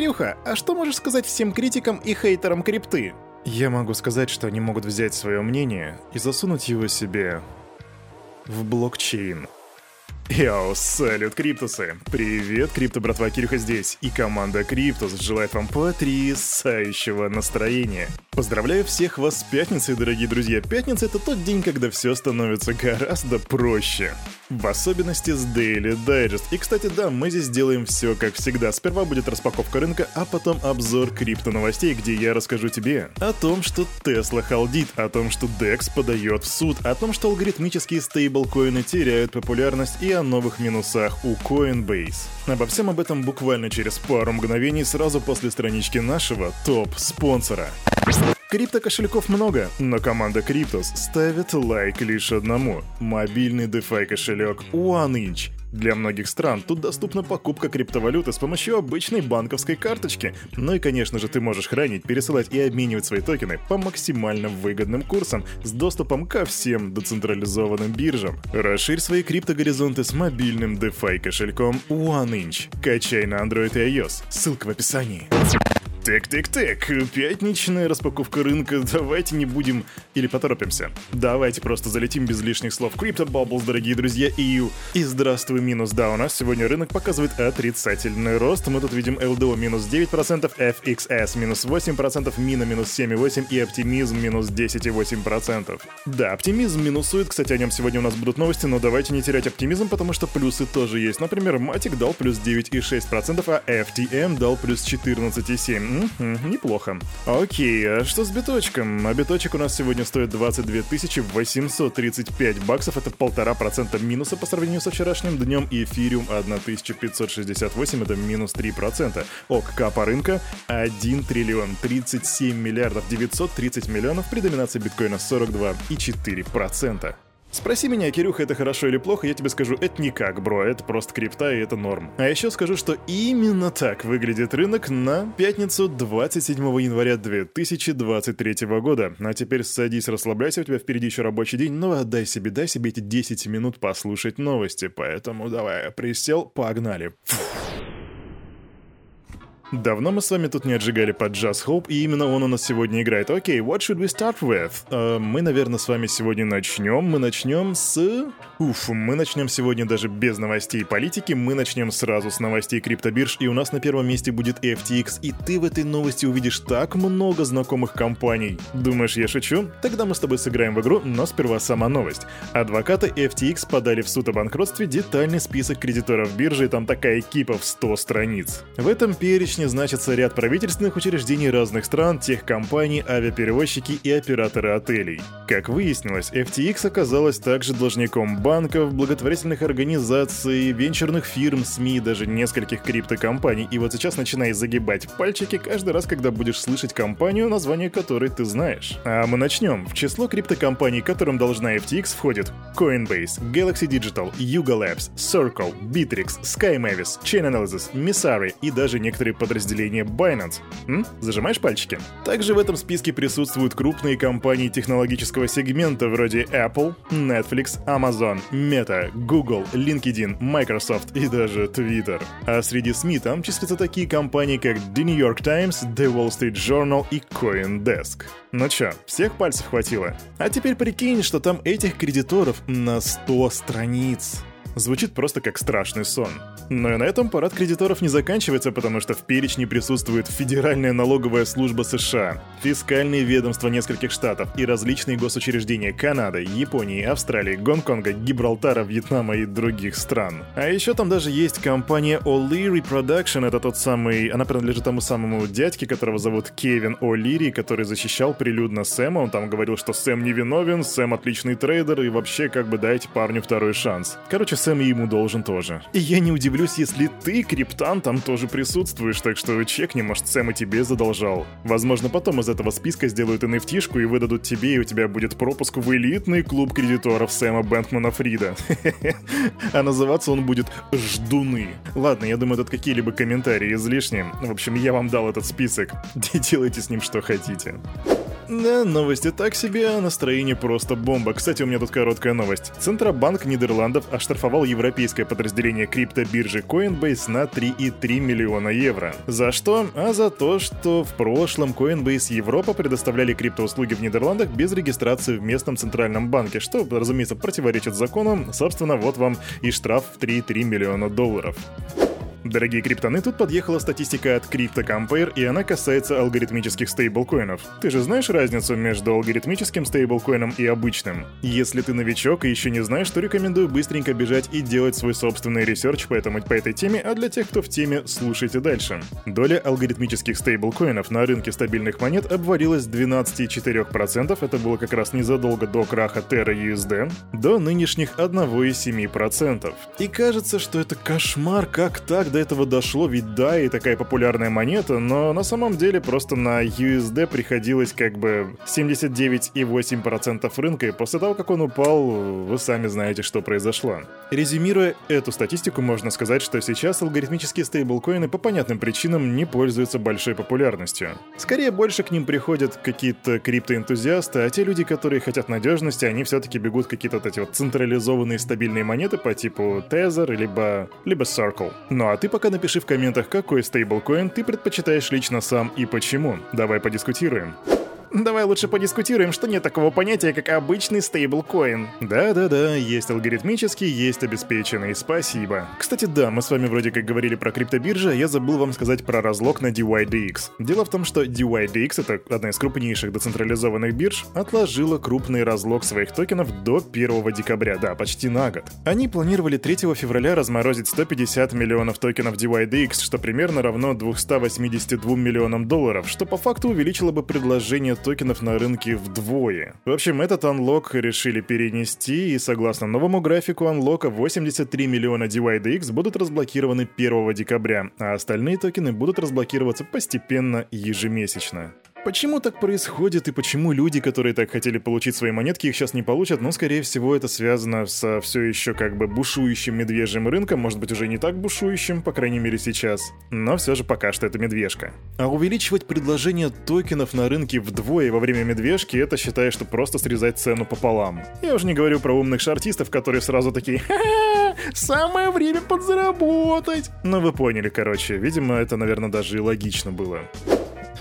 Кирюха, а что можешь сказать всем критикам и хейтерам крипты? Я могу сказать, что они могут взять свое мнение и засунуть его себе в блокчейн. Йоу, салют, Криптусы! Привет, Крипто братва Кирюха здесь, и команда Криптус желает вам потрясающего настроения. Поздравляю всех вас с пятницей, дорогие друзья. Пятница — это тот день, когда все становится гораздо проще. В особенности с Daily Digest. И, кстати, да, мы здесь делаем все как всегда. Сперва будет распаковка рынка, а потом обзор крипто новостей, где я расскажу тебе о том, что Tesla холдит, о том, что DEX подает в суд, о том, что алгоритмические стейблкоины теряют популярность и о новых минусах у Coinbase. Обо всем об этом буквально через пару мгновений сразу после странички нашего топ-спонсора. Крипто-кошельков много, но команда Криптус ставит лайк лишь одному – мобильный DeFi кошелек OneInch. Для многих стран тут доступна покупка криптовалюты с помощью обычной банковской карточки. Ну и, конечно же, ты можешь хранить, пересылать и обменивать свои токены по максимально выгодным курсам с доступом ко всем децентрализованным биржам. Расширь свои криптогоризонты с мобильным DeFi кошельком OneInch. Качай на Android и iOS. Ссылка в описании. Так-так-так, пятничная распаковка рынка, давайте не будем или поторопимся. Давайте просто залетим без лишних слов. Crypto Bubbles, дорогие друзья, и И здравствуй, минус, да, у нас сегодня рынок показывает отрицательный рост. Мы тут видим LDO минус 9%, FXS минус 8%, Мина минус 7,8% и Оптимизм минус 10,8%. Да, Оптимизм минусует, кстати, о нем сегодня у нас будут новости, но давайте не терять оптимизм, потому что плюсы тоже есть. Например, Матик дал плюс 9,6%, а FTM дал плюс 14,7%. Неплохо. Окей, а что с биточком? А биточек у нас сегодня стоит 22 835 баксов. Это полтора процента минуса по сравнению со вчерашним днем. И эфириум 1568, это минус 3%. Ок, капа рынка 1 триллион 37 миллиардов 930 миллионов при доминации биткоина 42,4%. Спроси меня, Кирюха, это хорошо или плохо, я тебе скажу, это никак, бро, это просто крипта и это норм. А еще скажу, что именно так выглядит рынок на пятницу 27 января 2023 года. А теперь садись, расслабляйся, у тебя впереди еще рабочий день, но отдай себе, дай себе эти 10 минут послушать новости, поэтому давай, присел, погнали. Фух. Давно мы с вами тут не отжигали под Jazz Hope, и именно он у нас сегодня играет. Окей, okay, what should we start with? Uh, мы, наверное, с вами сегодня начнем. Мы начнем с... Уф, мы начнем сегодня даже без новостей политики, мы начнем сразу с новостей криптобирж, и у нас на первом месте будет FTX, и ты в этой новости увидишь так много знакомых компаний. Думаешь, я шучу? Тогда мы с тобой сыграем в игру, но сперва сама новость. Адвокаты FTX подали в суд о банкротстве детальный список кредиторов биржи, и там такая экипа в 100 страниц. В этом перечне перечне значится ряд правительственных учреждений разных стран, техкомпаний, авиаперевозчики и операторы отелей. Как выяснилось, FTX оказалась также должником банков, благотворительных организаций, венчурных фирм, СМИ даже нескольких криптокомпаний. И вот сейчас начинай загибать пальчики каждый раз, когда будешь слышать компанию, название которой ты знаешь. А мы начнем. В число криптокомпаний, которым должна FTX, входит Coinbase, Galaxy Digital, Yuga Labs, Circle, Bittrex, Sky Mavis, Chain Analysis, Missari и даже некоторые под подразделение Binance. М? Зажимаешь пальчики? Также в этом списке присутствуют крупные компании технологического сегмента вроде Apple, Netflix, Amazon, Meta, Google, LinkedIn, Microsoft и даже Twitter. А среди СМИ там числятся такие компании, как The New York Times, The Wall Street Journal и CoinDesk. Ну чё, всех пальцев хватило? А теперь прикинь, что там этих кредиторов на 100 страниц. Звучит просто как страшный сон. Но и на этом парад кредиторов не заканчивается, потому что в перечне присутствует Федеральная налоговая служба США, фискальные ведомства нескольких штатов и различные госучреждения Канады, Японии, Австралии, Гонконга, Гибралтара, Вьетнама и других стран. А еще там даже есть компания O'Leary Production, это тот самый... Она принадлежит тому самому дядьке, которого зовут Кевин О'Лири, который защищал прилюдно Сэма. Он там говорил, что Сэм невиновен, Сэм отличный трейдер и вообще как бы дайте парню второй шанс. Короче, Сэм ему должен тоже. И я не удивлюсь, если ты, криптан, там тоже присутствуешь, так что чекни, может, Сэм и тебе задолжал. Возможно, потом из этого списка сделают nft и выдадут тебе, и у тебя будет пропуск в элитный клуб кредиторов Сэма Бэнкмана Фрида. А называться он будет «Ждуны». Ладно, я думаю, тут какие-либо комментарии излишни. В общем, я вам дал этот список. Делайте с ним что хотите. Да, новости так себе, а настроение просто бомба. Кстати, у меня тут короткая новость. Центробанк Нидерландов оштрафовал европейское подразделение криптобиржи Coinbase на 3,3 миллиона евро. За что? А за то, что в прошлом Coinbase Европа предоставляли криптоуслуги в Нидерландах без регистрации в местном центральном банке, что, разумеется, противоречит закону. Собственно, вот вам и штраф в 3,3 миллиона долларов. Дорогие криптоны, тут подъехала статистика от CryptoCompare, и она касается алгоритмических стейблкоинов. Ты же знаешь разницу между алгоритмическим стейблкоином и обычным? Если ты новичок и еще не знаешь, то рекомендую быстренько бежать и делать свой собственный ресерч по, этому, по этой теме, а для тех, кто в теме, слушайте дальше. Доля алгоритмических стейблкоинов на рынке стабильных монет обвалилась с 12,4%, это было как раз незадолго до краха Terra USD, до нынешних 1,7%. И кажется, что это кошмар, как так до этого дошло, ведь да, и такая популярная монета, но на самом деле просто на USD приходилось как бы 79,8% рынка, и после того, как он упал, вы сами знаете, что произошло. Резюмируя эту статистику, можно сказать, что сейчас алгоритмические стейблкоины по понятным причинам не пользуются большой популярностью. Скорее, больше к ним приходят какие-то криптоэнтузиасты, а те люди, которые хотят надежности, они все-таки бегут какие-то вот эти вот централизованные стабильные монеты по типу Tether, либо, либо Circle. Ну а ты пока напиши в комментах, какой стейблкоин ты предпочитаешь лично сам и почему. Давай подискутируем. Давай лучше подискутируем, что нет такого понятия, как обычный стейблкоин. Да-да-да, есть алгоритмический, есть обеспеченный, спасибо. Кстати, да, мы с вами вроде как говорили про криптобиржи, а я забыл вам сказать про разлог на DYDX. Дело в том, что DYDX, это одна из крупнейших децентрализованных бирж, отложила крупный разлог своих токенов до 1 декабря, да, почти на год. Они планировали 3 февраля разморозить 150 миллионов токенов DYDX, что примерно равно 282 миллионам долларов, что по факту увеличило бы предложение токенов на рынке вдвое. В общем, этот анлок решили перенести, и согласно новому графику анлока, 83 миллиона DYDX будут разблокированы 1 декабря, а остальные токены будут разблокироваться постепенно ежемесячно. Почему так происходит и почему люди, которые так хотели получить свои монетки, их сейчас не получат? Ну, скорее всего, это связано со все еще как бы бушующим медвежьим рынком, может быть, уже не так бушующим, по крайней мере сейчас. Но все же пока что это медвежка. А увеличивать предложение токенов на рынке вдвое во время медвежки, это считаю, что просто срезать цену пополам. Я уже не говорю про умных шартистов, которые сразу такие «Ха-ха, самое время подзаработать!» Но вы поняли, короче, видимо, это, наверное, даже и логично было.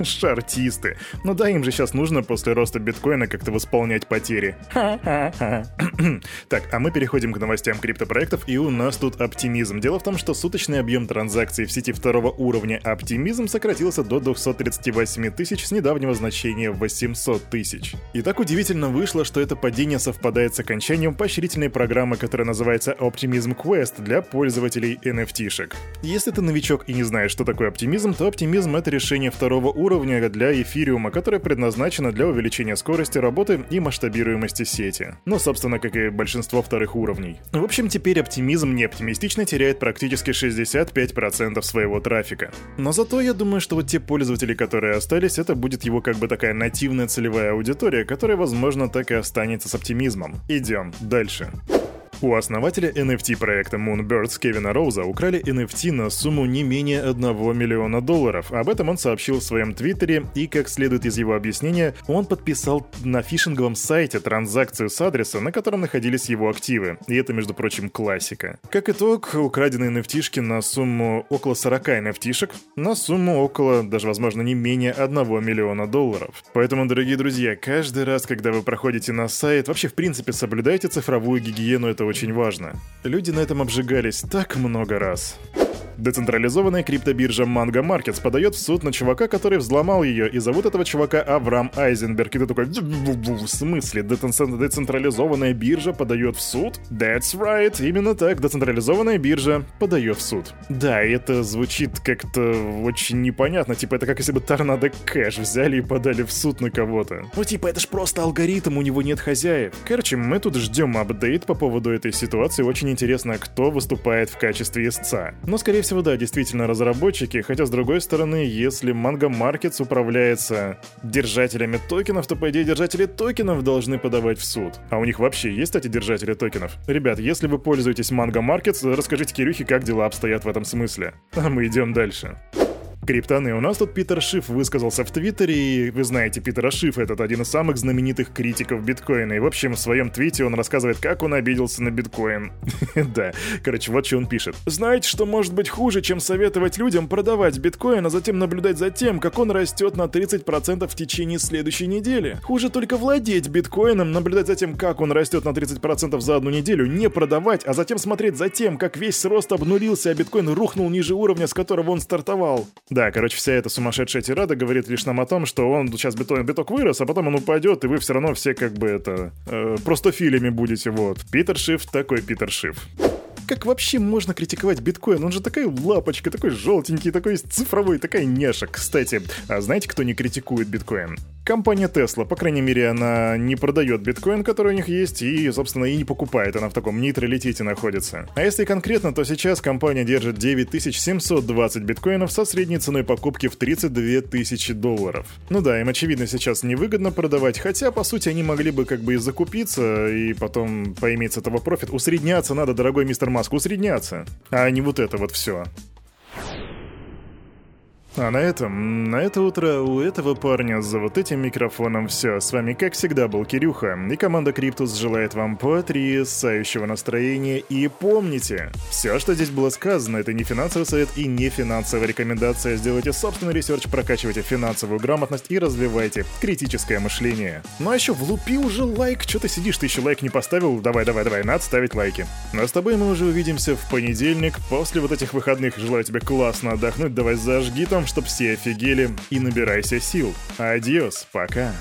Шартисты. Ну да, им же сейчас нужно после роста биткоина как-то восполнять потери. Так, а мы переходим к новостям криптопроектов, и у нас тут оптимизм. Дело в том, что суточный объем транзакций в сети второго уровня оптимизм сократился до 238 тысяч с недавнего значения 800 тысяч. И так удивительно вышло, что это падение совпадает с окончанием поощрительной программы, которая называется Optimism Quest для пользователей NFT-шек. Если ты новичок и не знаешь, что такое оптимизм, то оптимизм — это решение второго уровня уровня для эфириума, которая предназначена для увеличения скорости работы и масштабируемости сети. Ну, собственно, как и большинство вторых уровней. В общем, теперь оптимизм не оптимистично теряет практически 65% своего трафика. Но зато я думаю, что вот те пользователи, которые остались, это будет его как бы такая нативная целевая аудитория, которая, возможно, так и останется с оптимизмом. Идем дальше. У основателя NFT проекта Moonbirds Кевина Роуза украли NFT на сумму не менее 1 миллиона долларов. Об этом он сообщил в своем твиттере, и, как следует из его объяснения, он подписал на фишинговом сайте транзакцию с адреса, на котором находились его активы. И это, между прочим, классика. Как итог, украденные NFT на сумму около 40 NFT-шек, на сумму около, даже, возможно, не менее 1 миллиона долларов. Поэтому, дорогие друзья, каждый раз, когда вы проходите на сайт, вообще, в принципе, соблюдайте цифровую гигиену этого очень важно. Люди на этом обжигались так много раз. Децентрализованная криптобиржа Mango Markets подает в суд на чувака, который взломал ее, и зовут этого чувака Авраам Айзенберг. И ты такой, в смысле, децентрализованная биржа подает в суд? That's right, именно так, децентрализованная биржа подает в суд. Да, это звучит как-то очень непонятно, типа это как если бы Торнадо Кэш взяли и подали в суд на кого-то. Ну типа это ж просто алгоритм, у него нет хозяев. Короче, мы тут ждем апдейт по поводу этой ситуации, очень интересно, кто выступает в качестве истца. Но скорее всего всего, да, действительно разработчики, хотя с другой стороны, если Mango Markets управляется держателями токенов, то по идее держатели токенов должны подавать в суд. А у них вообще есть эти держатели токенов? Ребят, если вы пользуетесь Mango Markets, расскажите Кирюхе, как дела обстоят в этом смысле. А мы идем дальше. Криптоны, у нас тут Питер Шиф высказался в Твиттере, и вы знаете, Питера Шиф этот один из самых знаменитых критиков биткоина. И в общем, в своем твите он рассказывает, как он обиделся на биткоин. да, короче, вот что он пишет. Знаете, что может быть хуже, чем советовать людям продавать биткоин, а затем наблюдать за тем, как он растет на 30% в течение следующей недели? Хуже только владеть биткоином, наблюдать за тем, как он растет на 30% за одну неделю, не продавать, а затем смотреть за тем, как весь рост обнулился, а биткоин рухнул ниже уровня, с которого он стартовал. Да, короче, вся эта сумасшедшая тирада говорит лишь нам о том, что он сейчас биток, биток вырос, а потом он упадет, и вы все равно все как бы это... Э, просто филями будете, вот. Питер Шиф такой Питер Шиф как вообще можно критиковать биткоин? Он же такая лапочка, такой желтенький, такой цифровой, такая няша. Кстати, а знаете, кто не критикует биткоин? Компания Tesla, по крайней мере, она не продает биткоин, который у них есть, и, собственно, и не покупает, она в таком нейтралитете находится. А если конкретно, то сейчас компания держит 9720 биткоинов со средней ценой покупки в 32 тысячи долларов. Ну да, им, очевидно, сейчас невыгодно продавать, хотя, по сути, они могли бы как бы и закупиться, и потом поиметь с этого профит. Усредняться надо, дорогой мистер Маск, усредняться, а не вот это вот все. А на этом, на это утро у этого парня за вот этим микрофоном все. С вами, как всегда, был Кирюха, и команда Криптус желает вам потрясающего настроения. И помните, все, что здесь было сказано, это не финансовый совет и не финансовая рекомендация. Сделайте собственный ресерч, прокачивайте финансовую грамотность и развивайте критическое мышление. Ну а еще влупи уже лайк, что ты сидишь, ты еще лайк не поставил? Давай, давай, давай, надо ставить лайки. Ну а с тобой мы уже увидимся в понедельник, после вот этих выходных. Желаю тебе классно отдохнуть, давай зажги там, чтоб все офигели, и набирайся сил. Adiós, пока.